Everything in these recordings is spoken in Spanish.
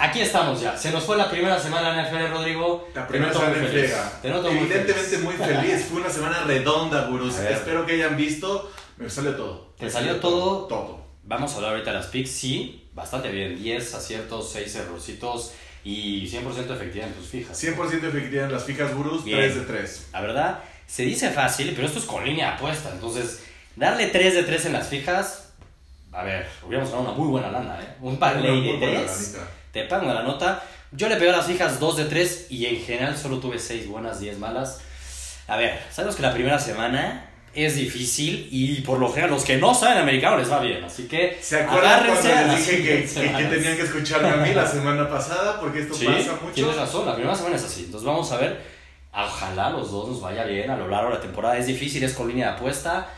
Aquí estamos ya. Se nos fue la primera semana en NFL, Rodrigo. La primera semana en friega. Te noto muy Evidentemente feliz. muy feliz. Fue una semana redonda, gurús. Espero que hayan visto. Me salió todo. ¿Te salió todo? Todo. Vamos a hablar ahorita de las picks. Sí, bastante bien. 10 aciertos, 6 errorcitos y 100% efectividad en tus fijas. 100% efectividad en las fijas, gurús. Bien. 3 de 3. La verdad, se dice fácil, pero esto es con línea de apuesta. Entonces, darle 3 de 3 en las fijas, a ver, hubiéramos ganado una muy buena lana, ¿eh? Un parlay de 3. Te pagan la nota. Yo le pegué a las fijas 2 de 3 y en general solo tuve 6 buenas, 10 malas. A ver, sabemos que la primera semana es difícil y por lo general los que no saben americano les va bien. Así que ¿Se acuerdan a cuando les dije que, que- tenían que escucharme a mí la semana pasada? Porque esto Sí, pasa mucho. tienes razón, la primera semana es así. Entonces vamos a ver, ojalá los dos nos vaya bien a lo largo de la temporada. Es difícil, es con línea de apuesta.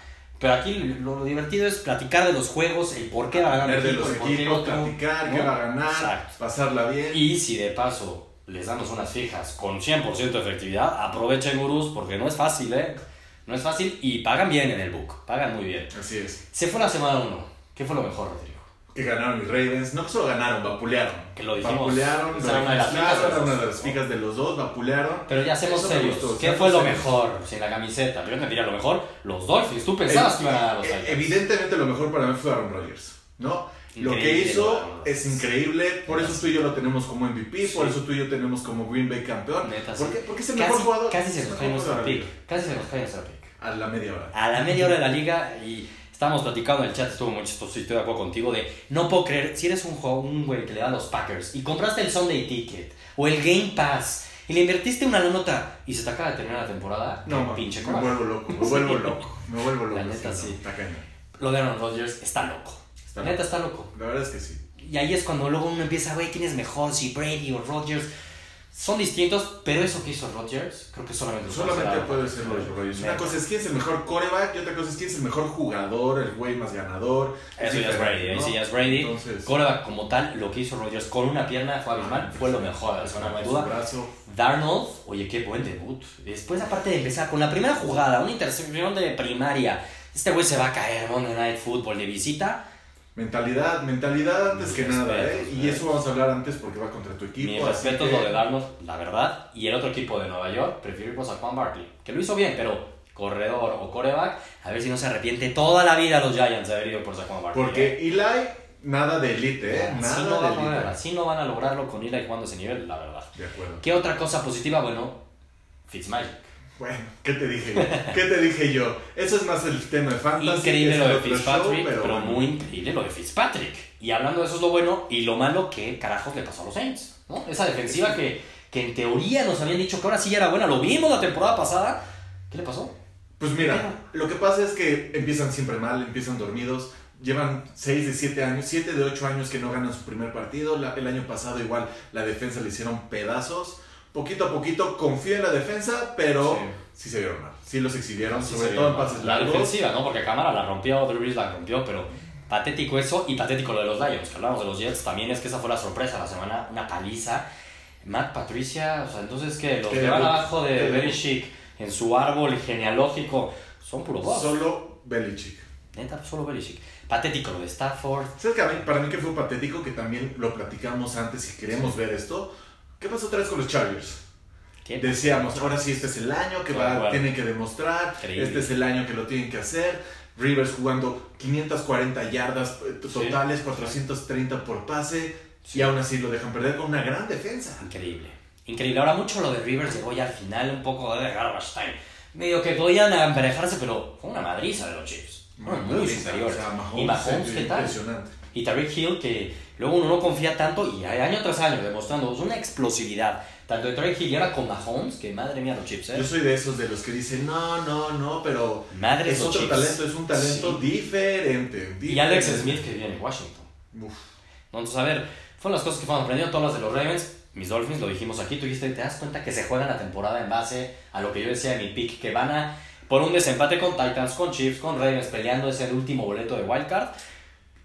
Pero aquí lo, lo divertido es platicar de los juegos, el por qué va a ganar de los el equipos, otro, platicar, ¿no? qué va a ganar, Exacto. pasarla bien. Y si de paso les damos unas fijas con 100% de efectividad, aprovechen gurús porque no es fácil, ¿eh? No es fácil y pagan bien en el book, pagan muy bien. Así es. Se fue la semana 1. ¿Qué fue lo mejor, Rodrigo? Que ganaron mis Ravens. No solo ganaron, vapulearon. Que lo dijimos. Vapulearon, Esa era una de las de era una de las fijas de los dos, vapulearon. Pero ya hacemos serios. gustó, ¿Qué fue lo serios. mejor sin la camiseta? Yo te diría lo mejor, los Dolphins. Tú pensabas que iban a ganar los Eh, Titans. Evidentemente lo mejor para mí fue Aaron Rodgers, ¿no? lo que Increíble, hizo es increíble, por eso tú y yo lo tenemos como MVP, por Sí. eso tú y yo tenemos como Green Bay campeón. Neta, ¿Por sí. qué? Porque es el casi, mejor jugador. Casi se nos cae la pick. Casi se nos cae nuestro pick. A la media hora. A la media hora de la liga y estábamos platicando en el chat, estuvo muy chistoso y estoy de acuerdo contigo de no puedo creer, si eres un, un güey que le da a los Packers y compraste el Sunday Ticket o el Game Pass y le invertiste una nota y se te acaba de terminar la temporada, No, qué pinche me coraje. vuelvo loco, me vuelvo loco, me vuelvo loco. La neta, no, sí. cañón. Lo de Aaron Rodgers está loco. Está Neta loco. está loco. La verdad es que sí. Y ahí es cuando luego uno empieza, güey, ¿quién es mejor? Si Brady o Rodgers. Son distintos, pero eso que hizo Rodgers, creo que solamente lo Solamente puede ser Rodgers. Una cosa es quién es el mejor coreback y otra cosa es quién es el mejor jugador, el güey más ganador. Eso ya es Brady, ahí ¿no? sí ya es Brady. Entonces, Quarterback como tal, lo que hizo Rodgers con una pierna fue abismal, fue lo mejor semana, no hay duda. brazo. Darnold, oye, qué buen debut. Después, aparte de empezar con la primera jugada, una intercepción de primaria, este güey se va a caer Monday Night Football de visita. Mentalidad, mentalidad antes Mis que nada, respetos, ¿eh? Y ¿eh? eso vamos a hablar antes porque va contra tu equipo. Mi así respeto es que- lo de Darnold, la verdad. Y el otro equipo de Nueva York, prefiero irnos a Juan Barkley, que lo hizo bien, pero corredor o coreback, a ver si no se arrepiente toda la vida los Giants de haber ido por Saquon Barkley. ¿eh? Porque Eli, nada de elite, ¿eh? así, Nada no de van a así no van a lograrlo con Eli jugando ese nivel, la verdad. De acuerdo. ¿Qué otra cosa positiva? Bueno, Fitzmagic. Bueno, ¿qué te dije yo? ¿Qué te dije yo? Eso es más el tema de fantasy. Increíble lo de Fitzpatrick, show, pero, bueno. muy increíble lo de Fitzpatrick. Y hablando de eso es lo bueno y lo malo que carajos le pasó a los Saints. ¿no? Esa defensiva que, que en teoría nos habían dicho que ahora sí ya era buena, lo vimos la temporada pasada. ¿Qué le pasó? Pues mira, lo que pasa es que empiezan siempre mal, empiezan dormidos. Llevan 6 de 7 años, 7 de 8 años que no ganan su primer partido. La- el año pasado igual la defensa le hicieron pedazos. Poquito a poquito confío en la defensa, pero sí, se vieron mal. Sí los exhibieron, Sí, sobre todo en pases La largos. defensiva, ¿no? Porque Cámara la rompió, Drew Brees la rompió, pero patético eso y patético lo de los Lions, que hablamos de los Jets, también es que esa fue la sorpresa la semana, una paliza. Matt Patricia, o sea, entonces que los llevan abajo de. Belichick en su árbol genealógico, son puro boss. Solo Belichick. Neta, solo Belichick. Patético lo de Stafford. ¿Sabes que para mí que fue patético que también lo platicamos antes y queremos ver esto? ¿Qué pasó otra vez con los Chargers? ¿Qué? Decíamos, ahora sí este es el año que va, tienen que demostrar, Increíble. este es el año que lo tienen que hacer. Rivers jugando 540 yardas eh, totales, 430 por pase, y aún así lo dejan perder con una gran defensa. Increíble. Increíble. Ahora mucho lo de Rivers llegó ya al final un poco de garbage time. Medio que podían emparejarse, pero fue una madriza de los Chiefs. Fueron muy Madriza, superiores. o sea, y Mahomes, ¿qué tal? Impresionante. Y Tariq Hill, que luego uno no confía tanto y año tras año demostrando una explosividad. Tanto de Tariq Hill y ahora con Mahomes, que madre mía los Chiefs, ¿eh? Yo soy de esos de los que dicen, no, no, no, pero Madre es otro Chiefs. talento, es un talento Sí. diferente, Y Alex diferente. Smith, que viene en Washington. Uf. Entonces, a ver, fueron las cosas que fueron aprendiendo, todas las de los Ravens. Mis Dolphins, lo dijimos aquí, tú dijiste, te das cuenta que se juegan la temporada en base a lo que yo decía de mi pick, que van a por un desempate con Titans, con Chiefs, con Ravens, peleando ese último boleto de Wildcard.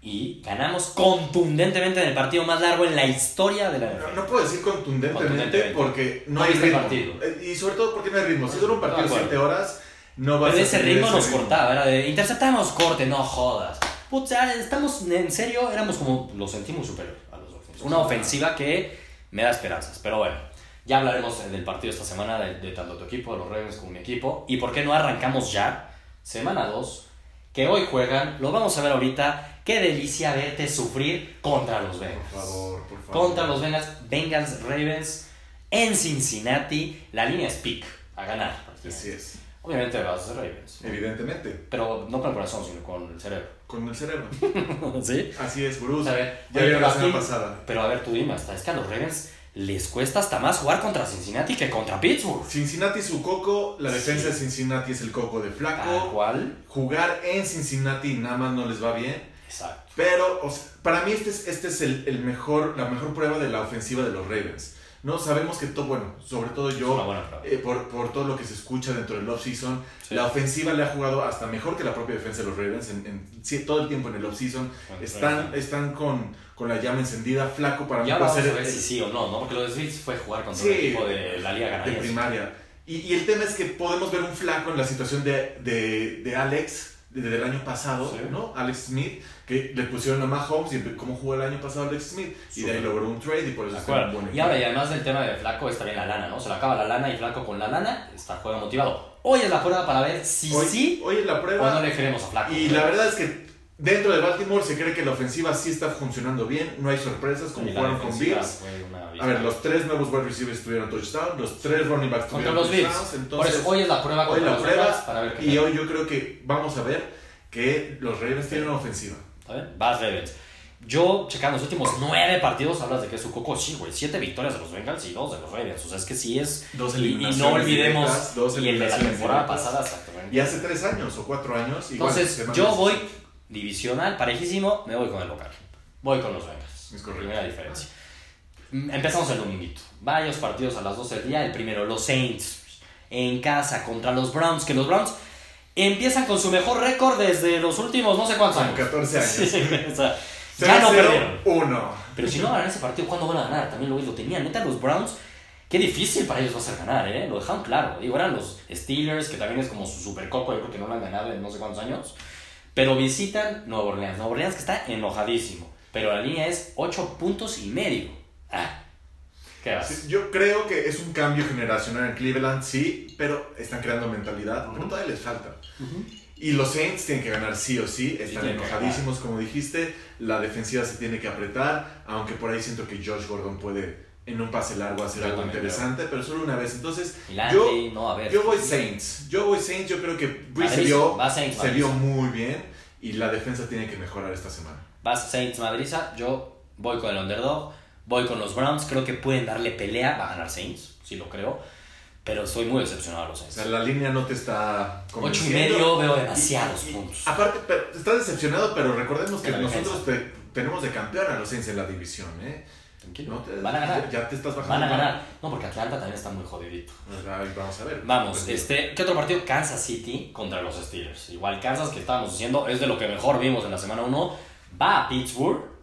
Y ganamos contundentemente en el partido más largo en la historia de la No, NFL. no puedo decir contundentemente, Contundentemente. porque no, No hay ritmo. partido. Eh, Y sobre todo porque no hay ritmo. Si dura un De partido acuerdo. 7 horas, no Pero a ese tener ritmo ese nos cortaba, era de interceptamos, corte, no jodas. Puta, estamos en serio, éramos como, lo sentimos superior a los Dolphins. Una ofensiva que me da esperanzas. Pero bueno, ya hablaremos del partido esta semana de, tanto tu equipo, de los Ravens, como mi equipo. ¿Y por qué no arrancamos ya? Semana 2, que hoy juegan, lo vamos a ver ahorita. Qué delicia verte sufrir contra los Bengals. Por favor, por favor. Contra los Bengals, Bengals Ravens en Cincinnati. La línea es pick, a ganar. Así es. Obviamente vas a ser Ravens. Evidentemente. Pero no con el corazón, sino con el cerebro. Con el cerebro. ¿Sí? Así es, Bruce. A ver, ya vio la semana pasada. Pero a ver, tú dime, hasta es que a los Ravens les cuesta hasta más jugar contra Cincinnati que contra Pittsburgh. Cincinnati es su coco, la defensa de Cincinnati es el coco de Flaco. ¿Cuál? Jugar en Cincinnati nada más no les va bien. Exacto. Pero para mí este es, este es el, el, mejor, la mejor prueba de la ofensiva de los Ravens. ¿no? Sabemos que todo, bueno, sobre todo yo, eh, por, por, todo lo que se escucha dentro del off-season, la ofensiva le ha jugado hasta mejor que la propia defensa de los Ravens en, en todo el tiempo en el off-season. Están, están con, con la llama encendida, flaco para mí. Ya vamos a ver si sí o no, ¿no? Porque lo de Smith fue jugar contra el equipo de la Liga De primaria. Y, y, el tema es que podemos ver un flaco en la situación de, de, de Alex desde el año pasado, ¿no? Alex Smith, que le pusieron a Mahomes y cómo jugó el año pasado Alex Smith. Y de ahí logró un trade y por eso está buen Y ahora, y además del tema de Flaco, está bien la lana, ¿no? Se le acaba la lana y Flaco con la lana está juega motivado. Hoy es la prueba para ver si sí hoy es la prueba, o no le queremos a Flaco. Y la verdad es que Dentro de Baltimore se cree que la ofensiva sí está funcionando bien, no hay sorpresas como jugaron con Bills. A ver, los tres nuevos wide receivers tuvieron touchdown, los tres running backs tuvieron los touchdowns. Entonces, Por eso hoy es la prueba hoy la prueba para ver y hoy yo creo que vamos a ver que los Ravens tienen una ofensiva. Vas Ravens. Yo, checando los últimos nueve partidos, hablas de que su coco, sí, güey, siete victorias de los Bengals y dos de los Ravens. O sea, es que sí es. Dos y, y no olvidemos. dos y el de la temporada pasada, exactamente. Y hace tres años o cuatro años. Entonces, yo voy divisional, parejísimo, me voy con el local. Voy con los Bengals. Es correcto. Primera diferencia. Mm, empezamos el dominguito. Varios partidos a las 12 del día. El primero, los Saints en casa contra los Browns. Que los Browns empiezan con su mejor récord desde los últimos no sé cuántos años. 14 años. ya no perdieron. Uno. Pero si no ganan ese partido, ¿cuándo van a ganar? También lo, lo tenían. Neta, los Browns, qué difícil para ellos va a ser ganar, ¿eh? Lo dejaron claro. Digo, eran los Steelers, que también es como su super coco, yo creo que no lo han ganado en no sé cuántos años. Pero visitan Nueva Orleans. Nueva Orleans que está enojadísimo. Pero la línea es 8 puntos y medio. Ah, yo creo que es un cambio generacional en Cleveland, sí, pero están creando mentalidad, pero todavía les falta. Y los Saints tienen que ganar sí o sí, están enojadísimos como dijiste, la defensiva se tiene que apretar, aunque por ahí siento que Josh Gordon puede en un pase largo hacer algo interesante, pero solo una vez. Entonces, yo, yo voy Saints, yo voy Saints, yo creo que Breeze se vio, se vio muy bien y la defensa tiene que mejorar esta semana. Vas Saints Madriza, yo voy con el underdog. Voy con los Browns, creo que pueden darle pelea, va a ganar Saints, sí lo creo. Pero estoy muy decepcionado a los Saints. O sea, la línea no te está Ocho y medio veo demasiados puntos. aparte, estás decepcionado, pero recordemos que nosotros tenemos de campeón a los Saints en la división, ¿eh? Tranquilo. Van a ganar. Ya, te estás bajando. Van a ganar. No, porque Atlanta también está muy jodidito. vamos a ver. Vamos, este, ¿qué otro partido? Kansas City contra los Steelers. Igual Kansas, que estábamos diciendo, es de lo que mejor vimos en la semana 1. Va a Pittsburgh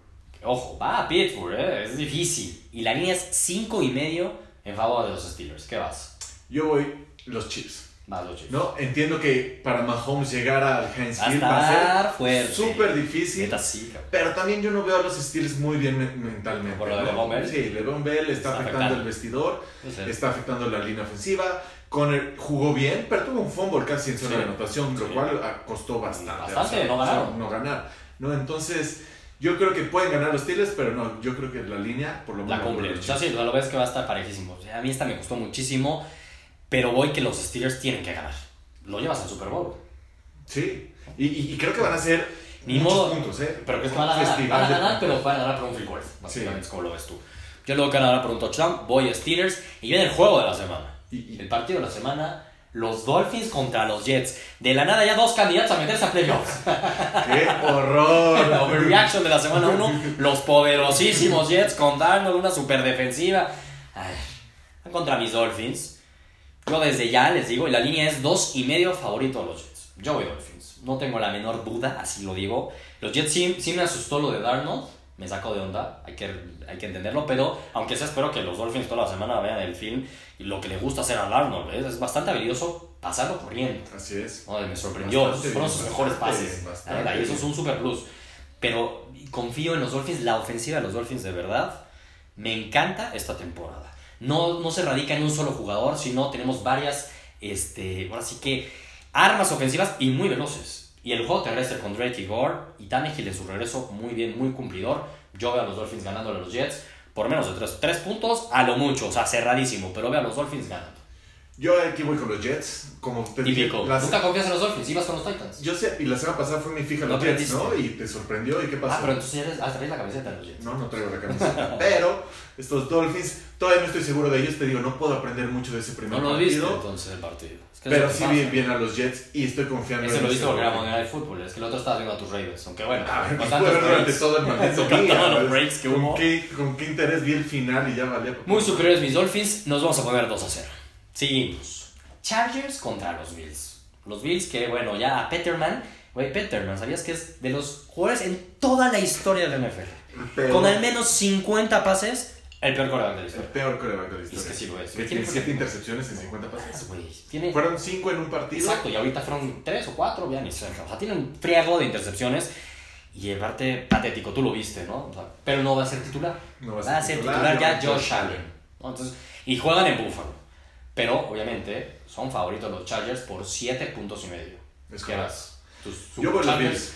Ojo, va a Pittsburgh, ¿eh? es difícil. Y la línea es 5 y medio en favor de los Steelers. ¿Qué vas? Yo voy los Chiefs. Más los Chiefs. No, entiendo que para Mahomes llegar al Heinz Field va a ser súper difícil. pero también yo no veo a los Steelers muy bien mentalmente. ¿Por lo de Bell? Sí, LeBron Bell está, afectando, el vestidor, está afectando la línea ofensiva. Conner jugó bien, pero tuvo un fumble casi en zona de anotación, lo cual costó bastante. Bastante, no ganaron. No ganar. ¿no? Entonces yo creo que pueden ganar los Steelers, pero no, yo creo que la línea por lo menos. La cumple. Sí, lo ves que va a estar parejísimo. a mí esta me gustó muchísimo, pero voy que los Steelers tienen que ganar. Lo llevas al Super Bowl. Sí, y, y, creo que van a ser Ni muchos modo, puntos, ¿eh? Pero que es que van a ganar, van a ganar pero van a ganar por un free goal. Básicamente es como lo ves tú. Yo luego que van a ganar por un touchdown, voy a Steelers y viene el juego de la semana. Y, el partido de la semana los Dolphins contra los Jets. De la nada ya dos candidatos a meterse a playoffs. ¡Qué horror! la overreaction de la semana 1. Los poderosísimos Jets con Darnold, una super defensiva. contra mis Dolphins. Yo desde ya les digo, y la línea es dos y medio favorito a los Jets. Yo voy Dolphins. No tengo la menor duda, así lo digo. Los Jets sí, sí me asustó lo de Darnold me saco de onda, hay que, hay que entenderlo, pero aunque sea espero que los Dolphins toda la semana vean el film y lo que le gusta hacer a Arnold, ¿eh? es bastante habilidoso pasarlo corriendo. Así es. me sorprendió, esos fueron sus mejores pases, y eso es un super plus. pero confío en los Dolphins, la ofensiva de los Dolphins de verdad. Me encanta esta temporada. No, no se radica en un solo jugador, sino tenemos varias, este, que, armas ofensivas y muy veloces. Y el juego terrestre con Drake y Gore y Tannehill en su regreso muy bien, muy cumplidor. Yo veo a los Dolphins ganándole a los Jets por menos de tres, tres puntos, a lo mucho, o sea, cerradísimo, pero veo a los Dolphins ganando. Yo aquí voy con los Jets, como te Típico. Nunca confías en los Dolphins, ibas con los Titans. Yo sé, y la semana pasada fue mi fija los Jets, ¿no? Y te sorprendió, ¿y qué pasó? Ah, pero entonces ya traes la camiseta de los Jets. No, no traigo la camiseta. pero estos Dolphins, todavía no estoy seguro de ellos, te digo, no puedo aprender mucho de ese primer partido. No lo viste entonces el partido. pero sí vi bien a los Jets y estoy confiando ese en Ese lo viste porque era moneda de fútbol, es que el otro estaba viendo a tus Raiders, aunque bueno, a ver, durante todo el maldito los breaks que hubo. ¿Con qué, ¿Con qué interés vi el final y ya valía? Muy superiores mis Dolphins, nos vamos a poner 2 a 0. Seguimos. Chargers contra los Bills. Los Bills que, bueno, ya Peterman, güey, Peterman, ¿sabías que es de los jugadores en toda la historia del NFL? Con al menos 50 pases, el peor coreback de la historia. El peor coreback de la historia. Es que sí lo es. tiene 7 intercepciones en 50 pases. Tiene... Fueron 5 en un partido. Exacto, y ahorita fueron 3 o 4, ya ni cerca. O sea, tiene un friago de intercepciones. Y el parte patético, tú lo viste, ¿no? pero no va a ser titular. No va a ser, va a ser titular, ya Josh Allen. Entonces, y juegan en Buffalo. Pero, obviamente, son favoritos los Chargers por 7 puntos y medio. Es que tus Yo voy a los Bills.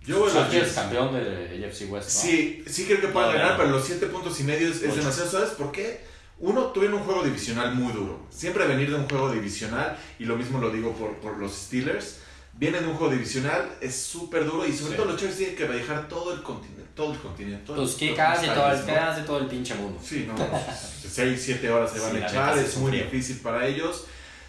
Yo voy los Chargers campeón de AFC West. Sí, sí creo que puedan ganar, pero los 7 puntos y medio es, demasiado. ¿Sabes por qué? Uno, tuvieron un juego divisional muy duro. Siempre venir de un juego divisional, y lo mismo lo digo por, por los Steelers, vienen de un juego divisional, es súper duro, y sobre todo los Chargers tienen que viajar todo el continente. Todo el continente. pues que casi todo, el, todo el pinche mundo. Sí, no. 6, 7 horas se van a echar, es muy difícil para ellos.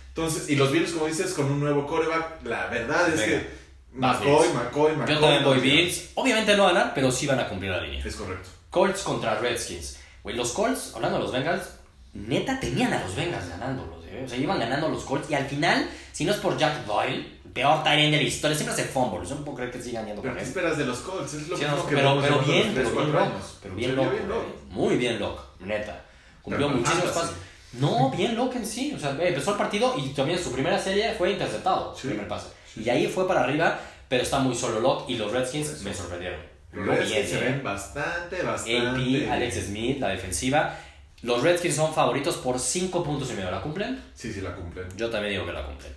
Entonces, y los Bills, como dices, con un nuevo coreback, la verdad es que McCoy, McCoy, McCoy. Yo también voy Bills. Obviamente no van a ganar, pero sí van a cumplir la línea. Es correcto. Colts contra Redskins. Güey, los Colts, hablando de los Bengals, neta tenían a los Bengals ganándolos. ¿eh? O sea, iban ganando los Colts y al final, si no es por Jack Doyle, peor Tyrant de la historia, siempre hace fumbles. Yo no puedo creer que sigan yendo ¿Pero qué esperas de los Colts? Es lo sí, mismo que pero, pero bien, pero bien Locke. Pero bien Locke. Muy bien Locke, neta. Cumplió muchísimos pasos. No, bien Locke en sí. O sea, empezó el partido y también su primera serie fue interceptado, su primer pase. Y ahí fue para arriba, pero está muy solo Locke y los Redskins me sorprendieron. Los Redskins se ven bastante, bastante. AP, Alex Smith, la defensiva. Los Redskins son favoritos por 5 puntos y medio. ¿La cumplen? Sí, sí, la cumplen. Yo también digo que la cumplen.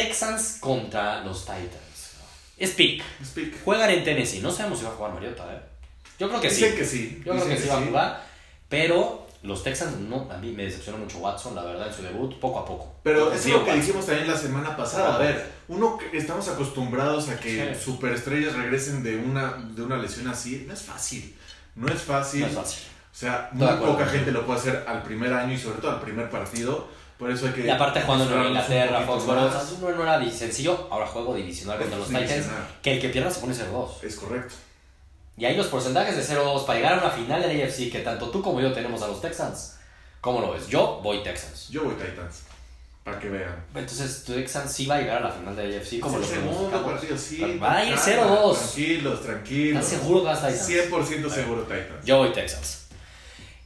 Texans contra los Titans. Es pick. Juegan en Tennessee. No sabemos si va a jugar Mariota, ¿eh? Yo creo que Dicen sí. que sí. Yo creo que, sí va a jugar. Pero los Texans, no, a mí me decepcionó mucho Watson, la verdad, en su debut, poco a poco. Pero es lo que dijimos también la semana pasada. A ver, uno estamos acostumbrados a que superestrellas regresen de una, de una lesión así. No es fácil. No es fácil. No es fácil. O sea, muy poca gente lo puede hacer al primer año y sobre todo al primer partido. Por eso hay que. Y aparte, jugando en Inglaterra, Foxborough, no, no era sencillo. Ahora juego divisional contra los Titans. Que el que pierda se pone 0-2. Es correcto. Y ahí los porcentajes de 0-2 para llegar a una final de la AFC que tanto tú como yo tenemos a los Texans. ¿Cómo lo ves? Yo voy Texans. Yo voy Titans. Para que vean. Entonces, Texans sí va a llegar a la final de la AFC como los segundo partido, sí. Va a ir 0-2. Tranquilos, tranquilos. ¿Estás seguro que vas Titans? 100% seguro Titans. Yo voy Texans.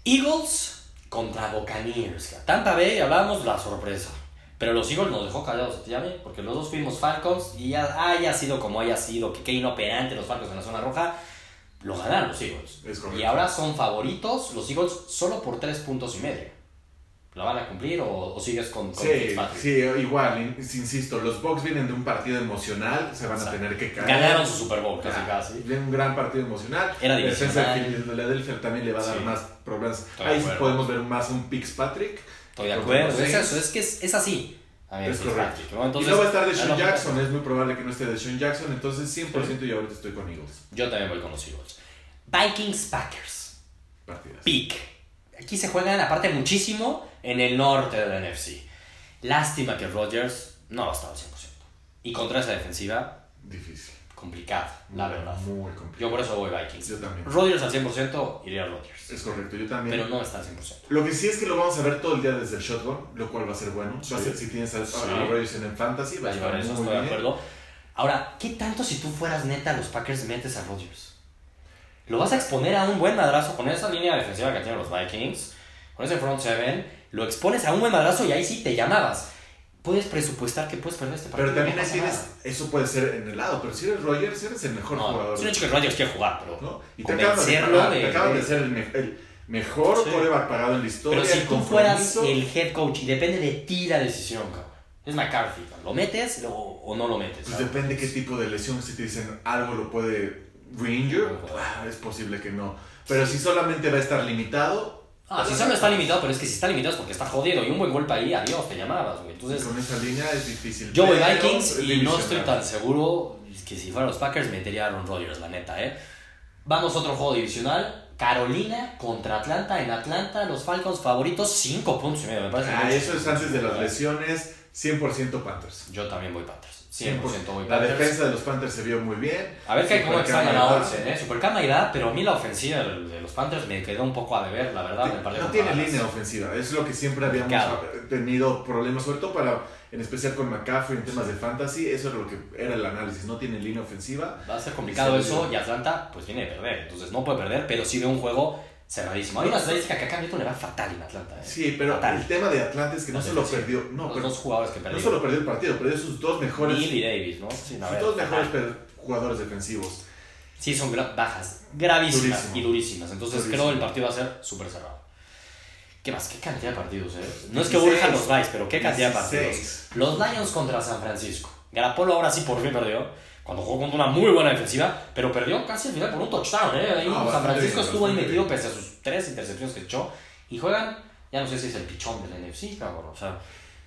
Eagles contra Buccaneers. Tampa Bay, hablamos la sorpresa. Pero los Eagles nos dejó callados a Tiami, porque los dos fuimos Falcons y ya haya sido como haya sido, que qué inoperante los Falcons en la zona roja lo ganaron los Eagles. y ahora son favoritos los Eagles solo por tres puntos y medio. ¿La van a cumplir o, sigues con, con sí, Sí, igual, insisto, los Bucks vienen de un partido emocional, se van a tener que caer. Ganaron su Super Bowl casi casi. Viene un gran partido emocional. Era divisional. Philadelphia también le va a dar más problemas. Ahí sí podemos ver más un Pix Patrick. Estoy de acuerdo, es eso, es que es, es así. es correcto. Entonces, y no va a estar de Sean Jackson, es muy probable que no esté de Sean Jackson, entonces 100% yo ahorita estoy con Eagles. Yo también voy con los Eagles. Vikings Packers. Partidas. Pick. Aquí se juegan aparte muchísimo en el norte de la NFC. Lástima que Rodgers no va a estar al 100%. Y contra esa defensiva. Difícil. Complicada, la verdad. Muy complicado. Yo por eso voy Vikings. Yo también. Rodgers al 100% iría a Rodgers. Es correcto, yo también. Pero no está al 100%. Lo que sí es que lo vamos a ver todo el día desde el shotgun, lo cual va a ser bueno. Va a ser si tienes a, Rodgers en el fantasy, va a estar eso, estoy de acuerdo. Ahora, ¿qué tanto si tú fueras neta los Packers metes a Rodgers? lo vas a exponer a un buen madrazo con esa línea defensiva que tienen los Vikings, con ese front seven, lo expones a un buen madrazo y ahí sí te llamabas. puedes presupuestar que puedes perder este partido. Pero también tienes, eso puede ser en el lado, pero si eres Rogers, eres el mejor jugador. Es un hecho que Rogers quiere jugar, pero. ¿no? Y te acabas de, pagar, de, te acabas de ser el, mejor sí. pagado en la historia. Pero si tú fueras el head coach y depende de ti la decisión, cabrón. Es McCarthy, ¿lo metes o no lo metes? Pues depende qué tipo de lesión. Si te dicen algo lo puede Ranger, ah, es posible que no. Pero si solamente va a estar limitado, Ah, si solo está limitado, pero es que si está limitado es porque está jodido. Y un buen golpe ahí, adiós, te llamabas, güey. Entonces, con esa línea es difícil. Yo voy Vikings y no estoy tan seguro que si fueran los Packers metería a Aaron Rodgers, la neta, ¿eh? Vamos a otro juego divisional. Carolina contra Atlanta. En Atlanta, los Falcons favoritos, 5 puntos y medio, me parece. Ah, eso es antes de las lesiones, 100% Panthers. Yo también voy Panthers. 100% voy La defensa de los Panthers se vio muy bien. A ver qué cómo extrañan a Olsen, ¿eh? Super irá, pero a mí la ofensiva de los Panthers me quedó un poco a deber, la verdad. no tiene línea ofensiva, es lo que siempre habíamos tenido problemas, sobre todo para, en especial con McCaffrey en temas de fantasy, eso era lo que era el análisis, no tiene línea ofensiva. Va a ser complicado eso y Atlanta pues viene de perder, entonces no puede perder, pero sí ve un juego cerradísimo. Hay una estadística que a Cam le va fatal en Atlanta. ¿eh? Sí, pero el tema de Atlanta es que no, solo perdió. No, los dos jugadores que perdió. No solo perdió el partido, perdió sus dos mejores. Bill y Davis, ¿no? Sí, sus dos mejores jugadores defensivos. Sí, son bajas gravísimas y durísimas. Entonces creo que el partido va a ser súper cerrado. ¿Qué más? ¿Qué cantidad de partidos, eh? No es que urjan los Vice, pero ¿qué cantidad de partidos? Los Lions contra San Francisco. Garapolo ahora sí por fin perdió cuando jugó contra una muy buena defensiva, pero perdió casi al final por un touchdown. ¿eh? Ahí San Francisco estuvo ahí metido pese a sus tres intercepciones que echó. Y juegan, ya no sé si es el pichón del NFC, cabrón. O sea,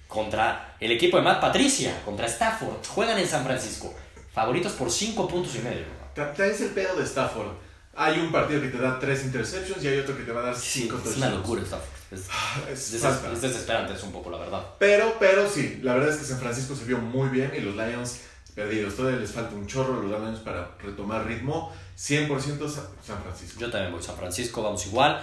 contra el equipo de Matt Patricia, contra Stafford. Juegan en San Francisco. Favoritos por cinco puntos y medio. Traes el pedo de Stafford. Hay un partido que te da tres interceptions y hay otro que te va a dar cinco touchdowns. Es una locura Stafford. Es, ah, es, es, desesperante, es un poco la verdad. Pero, pero sí, la verdad es que San Francisco se vio muy bien y los Lions perdidos. Todavía les falta un chorro los Lions para retomar ritmo. 100% San Francisco. Yo también voy San Francisco, vamos igual.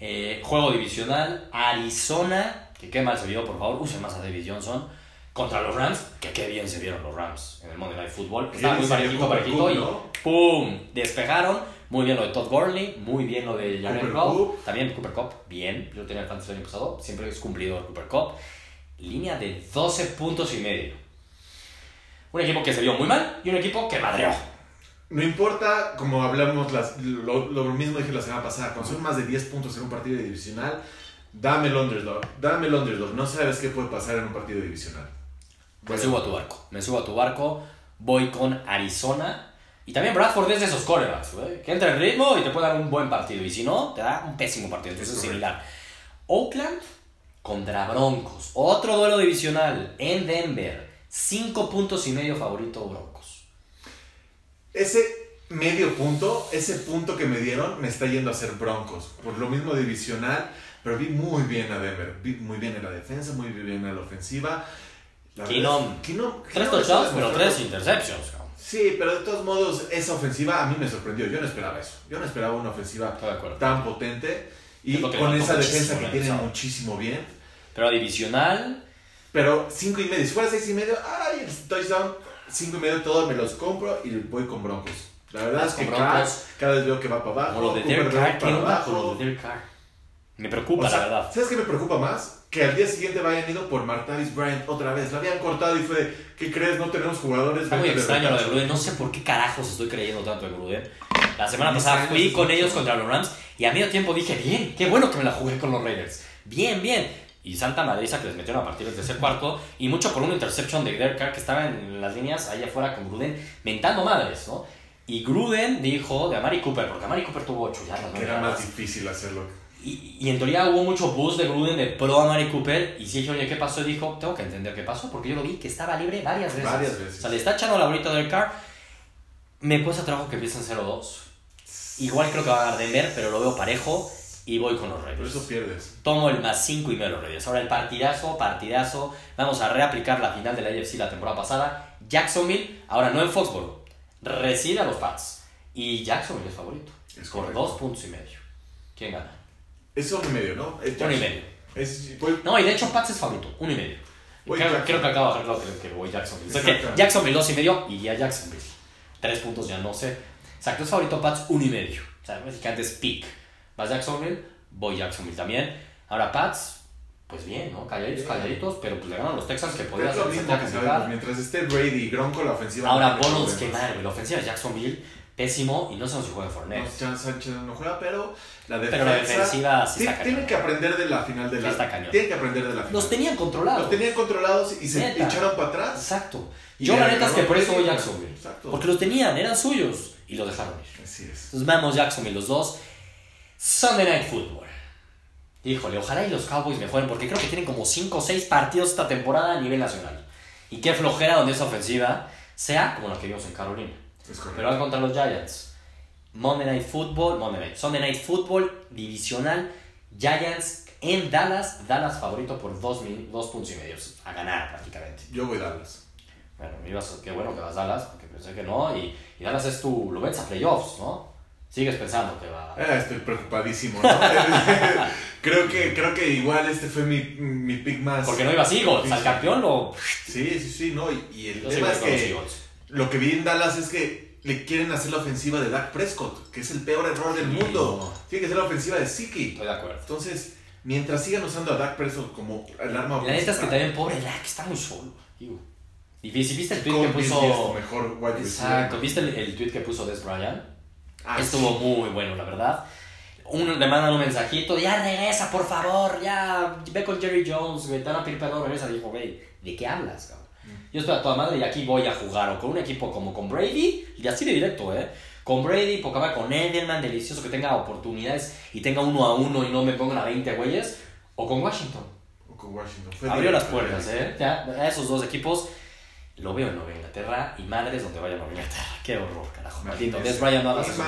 Eh, juego divisional, Arizona, que qué mal se vio, por favor, usen más a David Johnson. Contra los Rams, que qué bien se vieron los Rams en el Monday Night Football. Estaba muy parejito, parejito y ¡pum! Despejaron. Muy bien lo de Todd Gurley, muy bien lo de Jared Goff. También Cooper Cup, bien. Yo tenía el fantasy el año pasado, siempre es cumplido Cooper Cup. Línea de 12 puntos y medio. Un equipo que se vio muy mal y un equipo que madreó. No importa, como hablamos, las, lo, lo, mismo dije la semana pasada, cuando son más de 10 puntos en un partido divisional, dame el underdog, dame el underdog, no sabes qué puede pasar en un partido divisional. Me subo a tu barco, me subo a tu barco, voy con Arizona. Y también Bradford es de esos corebacks, que entra en ritmo y te puede dar un buen partido. Y si no, te da un pésimo partido. Entonces es similar. Oakland contra Broncos. Otro duelo divisional en Denver. Cinco puntos y medio favorito Broncos. Ese medio punto, ese punto que me dieron, me está yendo a ser Broncos. Por lo mismo divisional, pero vi muy bien a Denver. Vi muy bien en la defensa, muy bien en la ofensiva. Keenum. Tres touchdowns, pero tres interceptions. Sí, pero de todos modos, esa ofensiva a mí me sorprendió. Yo no esperaba eso. Yo no esperaba una ofensiva tan potente y con esa defensa que tiene muchísimo bien. Pero divisional, pero 5 y medio. Si fuera 6 y medio, ay, el touchdown, 5 y medio, todos me los compro y voy con Broncos. La verdad es que cada vez veo que va para abajo. Con lo de Derek Carr, para abajo. Con lo de Derek Carr. Me preocupa, la verdad. ¿Sabes qué me preocupa más? Que al día siguiente vayan ido por Martavis Bryant otra vez. Lo habían cortado y fue, ¿qué crees? No tenemos jugadores. Está muy extraño lo de Gruden. No sé por qué carajos estoy creyendo tanto en Gruden. La semana pasada fui con ellos contra los Rams y a medio tiempo dije, bien, qué bueno que me la jugué con los Raiders. Bien, bien y Santa Madriza que les metieron a partir del tercer cuarto y mucho por una interception de Derek Carr que estaba en las líneas allá afuera con Gruden mentando madres, ¿no? Y Gruden dijo de Amari Cooper, porque Amari Cooper tuvo 8 yardas. Que era más difícil hacerlo. Y, y, en teoría hubo mucho boost de Gruden de pro Amari Cooper. Y si dije, oye, ¿qué pasó? Y dijo, tengo que entender qué pasó, porque yo lo vi que estaba libre varias veces. Varias veces. O sea, le está echando la bolita del Carr. Me cuesta trabajo que empiecen 0-2. Igual creo que va a ganar Denver, pero lo veo parejo y voy con los Raiders. Por eso pierdes. Tomo el más 5 y me los Raiders. Ahora el partidazo, partidazo. Vamos a reaplicar la final de la AFC la temporada pasada. Jacksonville, ahora no en Foxborough, recibe a los Pats. Y Jacksonville es favorito. Es por dos puntos y medio. ¿Quién gana? Es uno y medio, ¿no? uno y medio. No, y de hecho Pats es favorito, uno y medio. Creo, creo, que acabo de dejar claro que, voy Jacksonville. O sea que Jacksonville dos y medio y ya Jacksonville. Tres puntos ya no sé. Exacto, es favorito Pats uno y medio. O sea, básicamente es pick. ¿Vas Jacksonville? Voy Jacksonville también. Ahora Pats, pues bien, ¿no? Calladitos, calladitos, pero pues le ganan los Texans que podían ser. mientras esté Brady y Gronko, la ofensiva. Ahora, Bonos, que madre, la ofensiva de Jacksonville, pésimo, y no sabemos si juega Fournette. No, Chan Sánchez no juega, pero la defensa. Pero la defensiva sí está Tienen que aprender de la final de la. Está cañón. Tienen que aprender de la final. Los tenían controlados. Los tenían controlados y se echaron para atrás. Exacto. Yo, la neta es que por eso voy Jacksonville. Exacto. Porque los tenían, eran suyos, y los dejaron ir. Así es. Entonces vamos Jacksonville, los dos. Sunday Night Football. Híjole, ojalá y los Cowboys mejoren porque creo que tienen como 5 o 6 partidos esta temporada a nivel nacional. Y qué flojera donde esa ofensiva sea como la que vimos en Carolina. Pero van contra los Giants. Monday Night Football, Monday Night, Sunday Night Football, divisional, Giants en Dallas, Dallas favorito por 2 dos, puntos y medio, a ganar prácticamente. Yo voy Dallas. Bueno, qué bueno que vas Dallas, porque pensé que no, y, y Dallas es tu, lo ves a playoffs, ¿no? Sigues pensando que va. Ah, estoy preocupadísimo, ¿no? creo, que, creo que igual este fue mi, mi pick más. Porque no iba Eagles, al campeón lo. Sí, sí, sí, no. Y, el tema es que lo que vi en Dallas es que le quieren hacer la ofensiva de Dak Prescott, que es el peor error del mundo. Tiene que ser la ofensiva de Siki. Estoy de acuerdo. Entonces, mientras sigan usando a Dak Prescott como el arma La neta es que también, pobre Dak, está muy solo. Y si viste el tweet que puso. Mejor Exacto, ¿viste el, el tweet que puso Des Bryant? Ah, Estuvo muy bueno, la verdad. Uno le mandan un mensajito, ya regresa, por favor, ya ve con Jerry Jones, güey, te van a pedir perdón, regresa. Dijo, güey, ¿de qué hablas, cabrón? Mm. Yo estoy a toda madre y aquí voy a jugar o con un equipo como con Brady, y así de directo, ¿eh? Con Brady, poca con Edelman, delicioso que tenga oportunidades y tenga uno a uno y no me pongan a 20 güeyes, o con Washington. O con Washington. Abrió las puertas, ¿eh? Ya, a esos dos equipos lo veo en Nueva Inglaterra y madres donde vaya a Nueva Inglaterra. Qué horror, carajo. Maldito. Des Bryant, no hagas eso.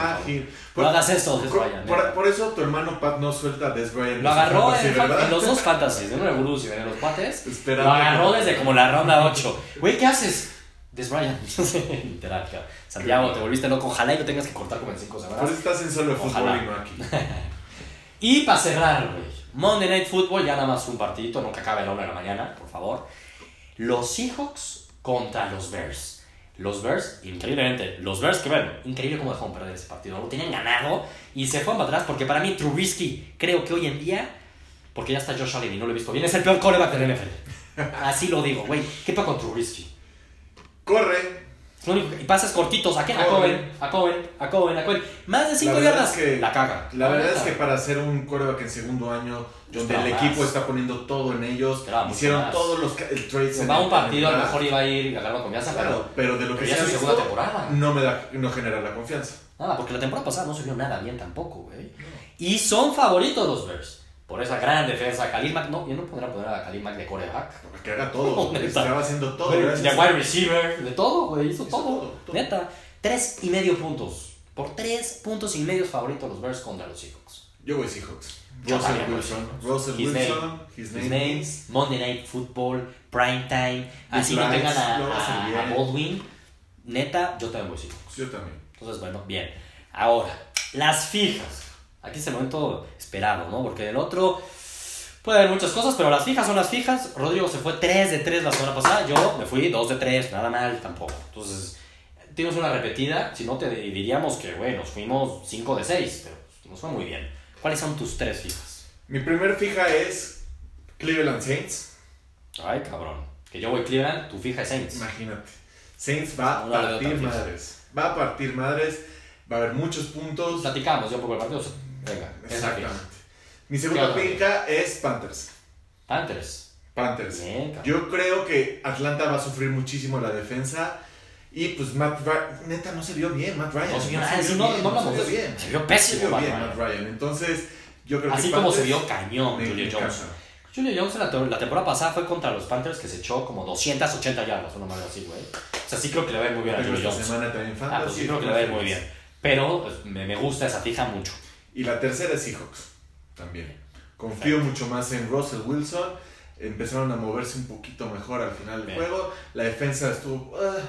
no hagas eso, Des Bryant. Por, por, eso tu hermano Pat no suelta a Des Bryant. Lo agarró en, los dos fantasies, en el Borussia y en los pates. Lo agarró desde como la ronda 8. Güey, ¿qué haces? Des Bryant. Literal, Santiago, te volviste loco. Ojalá y lo tengas que cortar como en 5 semanas. Por eso estás en solo de fútbol y no aquí. y para cerrar, güey. Monday Night Football, ya nada más un partidito, nunca acabe el 1 de la mañana, por favor. Los Seahawks contra los Bears. Los Bears, increíblemente, los Bears que ven, increíble cómo dejaron perder ese partido. Lo tenían ganado y se fueron para atrás porque para mí Trubisky, creo que hoy en día, porque ya está Josh Allen y no lo he visto bien, es el peor coreback del NFL. Así lo digo, güey. ¿Qué pasa con Trubisky? Corre, y pases cortitos, ¿a qué? A Cohen, a Cohen, a Cohen, a Cohen. Más de 5 yardas, la caga. La verdad es que para hacer un coreback en segundo año, donde el equipo está poniendo todo en ellos, hicieron todos los el trades. Va un partido, a lo mejor iba a ir a ganar confianza, claro, pero, de lo que ya es segunda temporada. No, me da, no genera la confianza. Nada, porque la temporada pasada no se vio nada bien tampoco, güey. Y son favoritos los Bears por esa gran defensa. Khalil Mack, no, yo no podría poner a Khalil Mack de coreback. Que haga todo, estaba haciendo todo. de wide receiver, de todo, güey, hizo, todo, Neta, tres y medio puntos. Por tres puntos y medio favoritos los Bears contra los Seahawks. Yo voy Seahawks. Russell Wilson. Russell Wilson. his, name. Monday Night Football, Prime Time. Así no tengan a, a, a, Baldwin. Neta, yo también voy Seahawks. Yo también. Entonces, bueno, bien. Ahora, las fijas. Aquí es el momento esperado, ¿no? Porque del otro puede haber muchas cosas, pero las fijas son las fijas. Rodrigo se fue 3 de 3 la semana pasada, yo me fui 2 de 3, nada mal tampoco. Entonces, tienes una repetida, si no te diríamos que, bueno, nos fuimos 5 de 6, pero nos fue muy bien. ¿Cuáles son tus tres fijas? Mi primer fija es Cleveland Saints. Ay, cabrón. Que yo voy Cleveland, tu fija es Saints. Imagínate. Saints va a partir madres. Va a partir madres. Va a haber muchos puntos. Platicamos yo poco el partido. Venga, exactamente. Mi segunda pica es Panthers. Panthers. Panthers. Yo creo que Atlanta va a sufrir muchísimo la defensa. Y pues Matt Ryan, neta, no se vio bien Matt Ryan. No se vio nada, no, no, se vio bien. Se vio pésimo. Se vio bien Matt Ryan. Entonces, yo creo Así como se vio cañón Julio Jones. Julio Jones la, la, temporada pasada fue contra los Panthers que se echó como 280 yardas, una manera así, güey. O sea, sí creo que le va a ir muy bien a Julio Jones. Semana también ah, pues sí creo que le va a ir muy bien. Pero pues, me, me gusta esa fija mucho. Y la tercera es Seahawks, también. Confío mucho más en Russell Wilson. Empezaron a moverse un poquito mejor al final del juego. La defensa estuvo... Ah,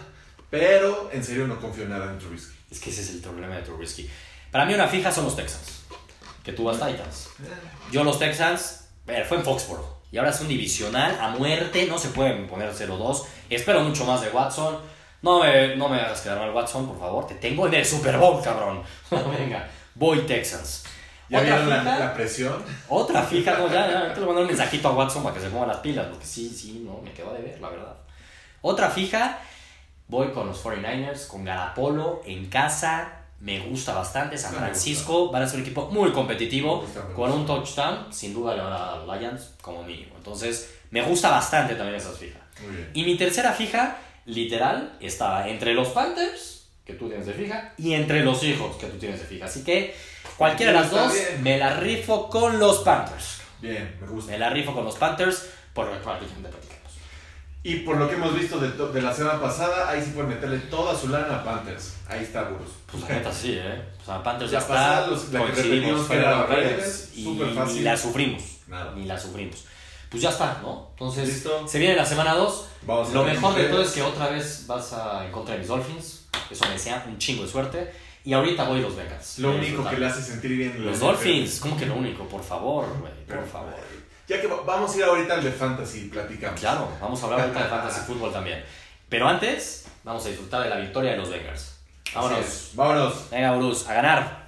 pero en serio no confío nada en Trubisky. Es que ese es el problema de Trubisky. Para mí una fija son los Texans. Que tú vas Titans. Yo los Texans... fue en Foxborough. Y ahora es un divisional a muerte. No se pueden poner 0-2. Espero mucho más de Watson. No me, no me hagas quedar mal Watson, por favor. Te tengo en el Super Bowl, cabrón. Venga. Voy Texans. ¿Ya vieron la, presión? Otra fija, no, ya, ya, te lo mandé un mensajito a Watson para que se ponga las pilas, porque sí, sí, no, me quedó de ver, la verdad. Otra fija, voy con los 49ers, con Garapolo en casa, me gusta bastante. San Francisco van a ser un equipo muy competitivo, con un touchdown, sin duda le van a Lions como mínimo. Entonces, me gusta bastante también esa fija. Y mi tercera fija, literal, estaba entre los Panthers, que tú tienes de fija, y entre los hijos, que tú tienes de fija. Así que cualquiera de las dos, me la rifo con los Panthers. Bien, me gusta. Me la rifo con los Panthers, por lo cual y por lo que hemos visto de, de, la semana pasada, ahí sí pueden meterle toda su lana a Panthers. Ahí está, Burros. Pues la neta sí, ¿eh? O sea, Panthers ya está, los, la coincidimos que era Raiders, y ni la sufrimos. Nada. Ni la sufrimos. Pues ya está, ¿no? Entonces, ¿Listo? se viene la semana 2. Lo mejor de todo es que otra vez vas a en contra de mis Dolphins. Eso me desea un chingo de suerte. Y ahorita voy a los Bengals. Lo único que le hace sentir bien. Los Dolphins, ¿cómo que lo único? Por favor, güey, por favor. Ya que vamos a ir ahorita al de Fantasy, platicamos. Claro, vamos a hablar ahorita de Fantasy Fútbol también. Pero antes, vamos a disfrutar de la victoria de los Bengals. Vámonos. Vámonos. Venga, Bruce, a ganar.